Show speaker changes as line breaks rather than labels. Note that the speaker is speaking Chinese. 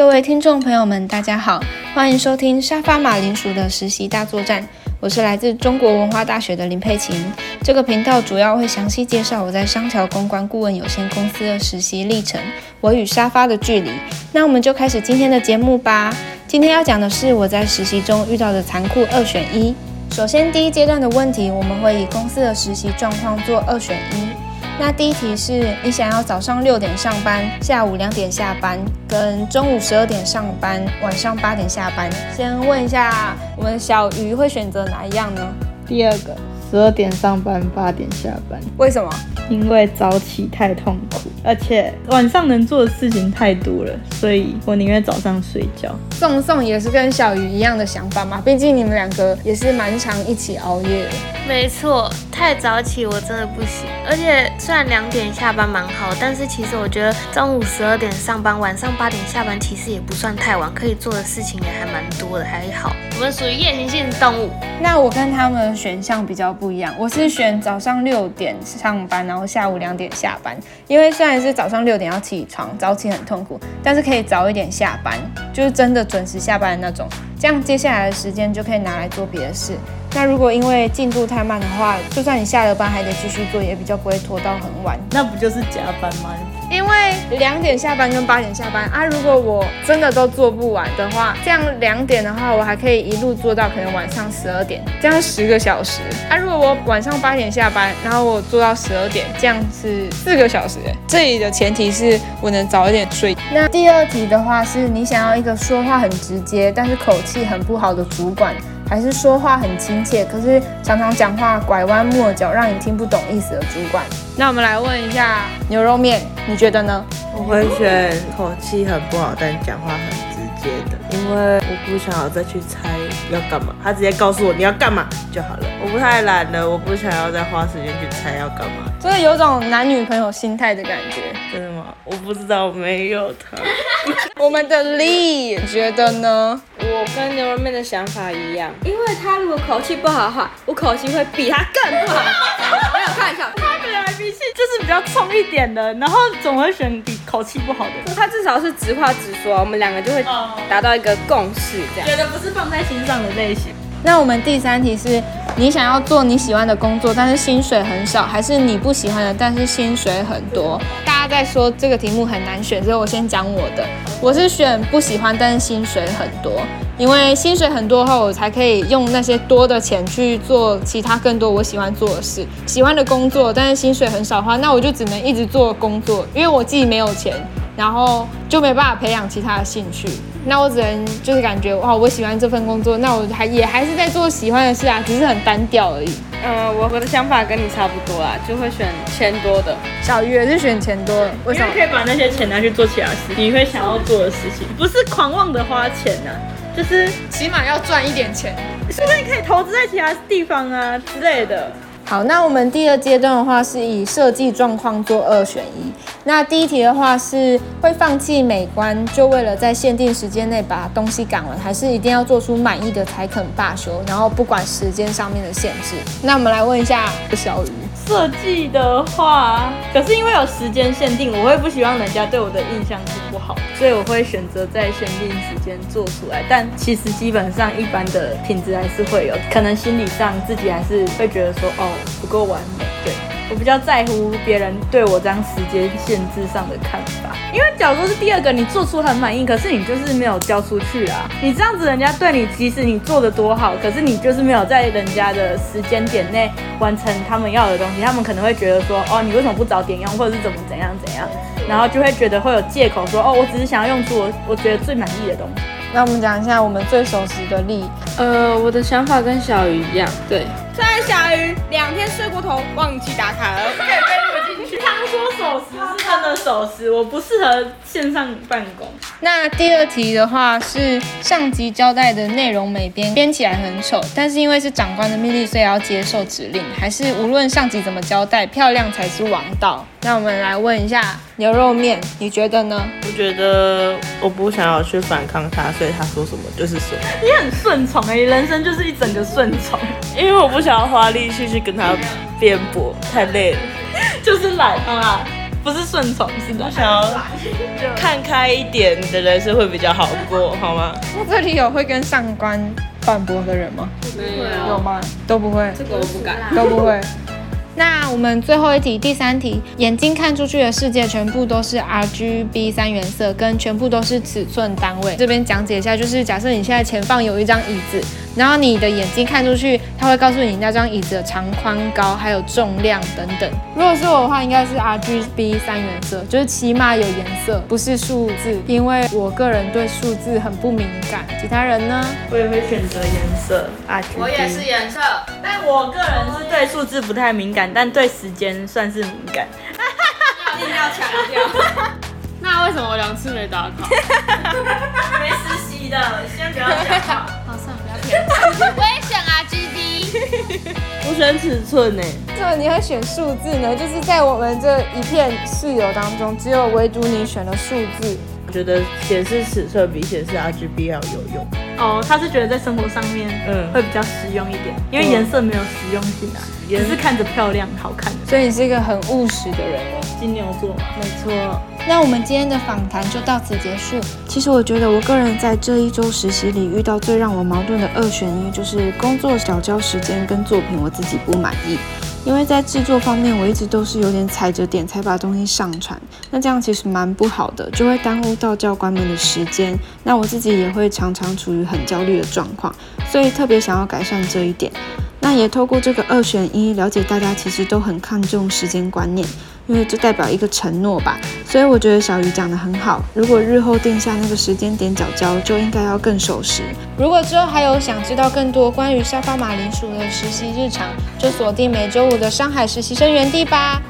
各位听众朋友们，大家好，欢迎收听沙发马铃薯的实习大作战。我是来自中国文化大学的林佩琴。这个频道主要会详细介绍我在商桥公关顾问有限公司的实习历程，我与沙发的距离。那我们就开始今天的节目吧。今天要讲的是我在实习中遇到的残酷二选一。首先，第一阶段的问题，我们会以公司的实习状况做二选一。那第一题是你想要早上六点上班，下午两点下班，跟中午十二点上班，晚上八点下班。先问一下，我们小鱼会选择哪一样呢？
第二个，十二点上班，八点下班。
为什么？
因为早起太痛苦，而且晚上能做的事情太多了，所以我宁愿早上睡觉。
宋宋也是跟小鱼一样的想法嘛，毕竟你们两个也是蛮常一起熬夜的。
没错，太早起我真的不行。而且虽然两点下班蛮好，但是其实我觉得中午十二点上班，晚上八点下班，其实也不算太晚，可以做的事情也还蛮多的，还好。我们属于夜行性动物。
那我跟他们选项比较不一样，我是选早上六点上班，然后下午两点下班。因为虽然是早上六点要起床，早起很痛苦，但是可以早一点下班，就是真的准时下班的那种。这样接下来的时间就可以拿来做别的事。那如果因为进度太慢的话，就算你下了班还得继续做，也比较不会拖到很晚。
那不就是加班吗？
因为两点下班跟八点下班啊，如果我真的都做不完的话，这样两点的话，我还可以一路做到可能晚上十二点，这样十个小时啊。如果我晚上八点下班，然后我做到十二点，这样是四个小时。这里的前提是我能早一点睡。那第二题的话，是你想要一个说话很直接，但是口气很不好的主管。还是说话很亲切，可是常常讲话拐弯抹角，让你听不懂意思的主管。那我们来问一下牛肉面，你觉得呢？
我会选口气很不好，但讲话很直接的，因为我不想要再去猜要干嘛，他直接告诉我你要干嘛就好了。我不太懒了，我不想要再花时间去猜要干嘛。
真的有种男女朋友心态的感觉，
真的吗？我不知道，没有他。
我们的丽觉得呢？
我跟牛肉面的想法一样，因为他如果口气不好的话，我口气会比他更不好。没有开玩笑，
他本来脾气就是比较冲一点的，然后总会选比口气不好的。
他至少是直话直说，我们两个就会达到一个共识，这样。
觉得不是放在心上的类型。
那我们第三题是你想要做你喜欢的工作，但是薪水很少，还是你不喜欢的，但是薪水很多？大家在说这个题目很难选，所以我先讲我的。我是选不喜欢，但是薪水很多，因为薪水很多后，我才可以用那些多的钱去做其他更多我喜欢做的事。喜欢的工作，但是薪水很少的话，那我就只能一直做工作，因为我自己没有钱，然后就没办法培养其他的兴趣。那我只能就是感觉哇，我喜欢这份工作，那我还也还是在做喜欢的事啊，只是很单调而已。
嗯，我我的想法跟你差不多啦，就会选钱多的。
小鱼也是选钱多，
为什么？可以把那些钱拿去做其他事，你会想要做的事情，不是狂妄的花钱呐，就是
起码要赚一点钱，
说不定可以投资在其他地方啊之类的。
好，那我们第二阶段的话是以设计状况做二选一。那第一题的话是会放弃美观，就为了在限定时间内把东西赶完，还是一定要做出满意的才肯罢休？然后不管时间上面的限制。那我们来问一下小鱼。
设计的话，可是因为有时间限定，我会不希望人家对我的印象是不好，所以我会选择在限定时间做出来。但其实基本上一般的品质还是会有，可能心理上自己还是会觉得说，哦，不够完美。对。我比较在乎别人对我这样时间限制上的看法，因为假如说是第二个，你做出很满意，可是你就是没有交出去啊，你这样子人家对你，即使你做的多好，可是你就是没有在人家的时间点内完成他们要的东西，他们可能会觉得说，哦，你为什么不早点用，或者是怎么怎样怎样，然后就会觉得会有借口说，哦，我只是想要用出我我觉得最满意的东西。
那我们讲一下我们最熟悉的例，
呃，我的想法跟小鱼一样，
对。
在下雨两天睡过头忘记打卡了。
守时是真的守时，我不适合线上办公。
那第二题的话是上级交代的内容没编编起来很丑，但是因为是长官的命令，所以要接受指令，还是无论上级怎么交代，漂亮才是王道。那我们来问一下牛肉面，你觉得呢？
我觉得我不想要去反抗他，所以他说什么就是什么。
你很顺从哎，人生就是一整个顺从，
因为我不想要花力气去跟他辩驳，太累了。
就是懒啊，不是顺从，是懒。
我想要看开一点，你的人生会比较好过，好吗？
那这里有会跟上官反驳的人吗？
没
有吗？都不会，
这个我不敢。
都不会。那我们最后一题，第三题，眼睛看出去的世界全部都是 RGB 三原色，跟全部都是尺寸单位。这边讲解一下，就是假设你现在前方有一张椅子，然后你的眼睛看出去，它会告诉你那张椅子的长宽高，还有重量等等。如果是我的话，应该是 RGB 三原色，就是起码有颜色，不是数字，因为我个人对数字很不敏感。其他人呢？
我也会选择颜色 RGB。
我也是颜色，
但我个人是对数字不太敏感，但对时间算是敏感。
一定要强调。
那为什么我两次没打卡？
没实习的，先不要讲话。
好算了，不要偏。我也选 RGB。
我选尺寸呢，
这你会选数字呢？就是在我们这一片室友当中，只有唯独你选了数字。
我觉得显示尺寸比显示 RGB 要有用。
哦，他是觉得在生活上面，
嗯
嗯，会比较实用一点，因为颜色没有实用性啊，只是看着漂亮好看的。
所以你是一个很务实的人哦。
金牛座嘛，
没错，
那我们今天的访谈就到此结束。其实我觉得我个人在这一周实习里遇到最让我矛盾的二选一，就是工作小交时间跟作品我自己不满意。因为在制作方面，我一直都是有点踩着点才把东西上传，那这样其实蛮不好的，就会耽误到教官们的时间。那我自己也会常常处于很焦虑的状况，所以特别想要改善这一点。那也透过这个二选一，了解大家其实都很看重时间观念，因为这代表一个承诺吧。所以我觉得小鱼讲的很好，如果日后定下那个时间点缴交，就应该要更守时。如果之后还有想知道更多关于沙发马铃薯的实习日常，就锁定每周五的上海实习生园地吧。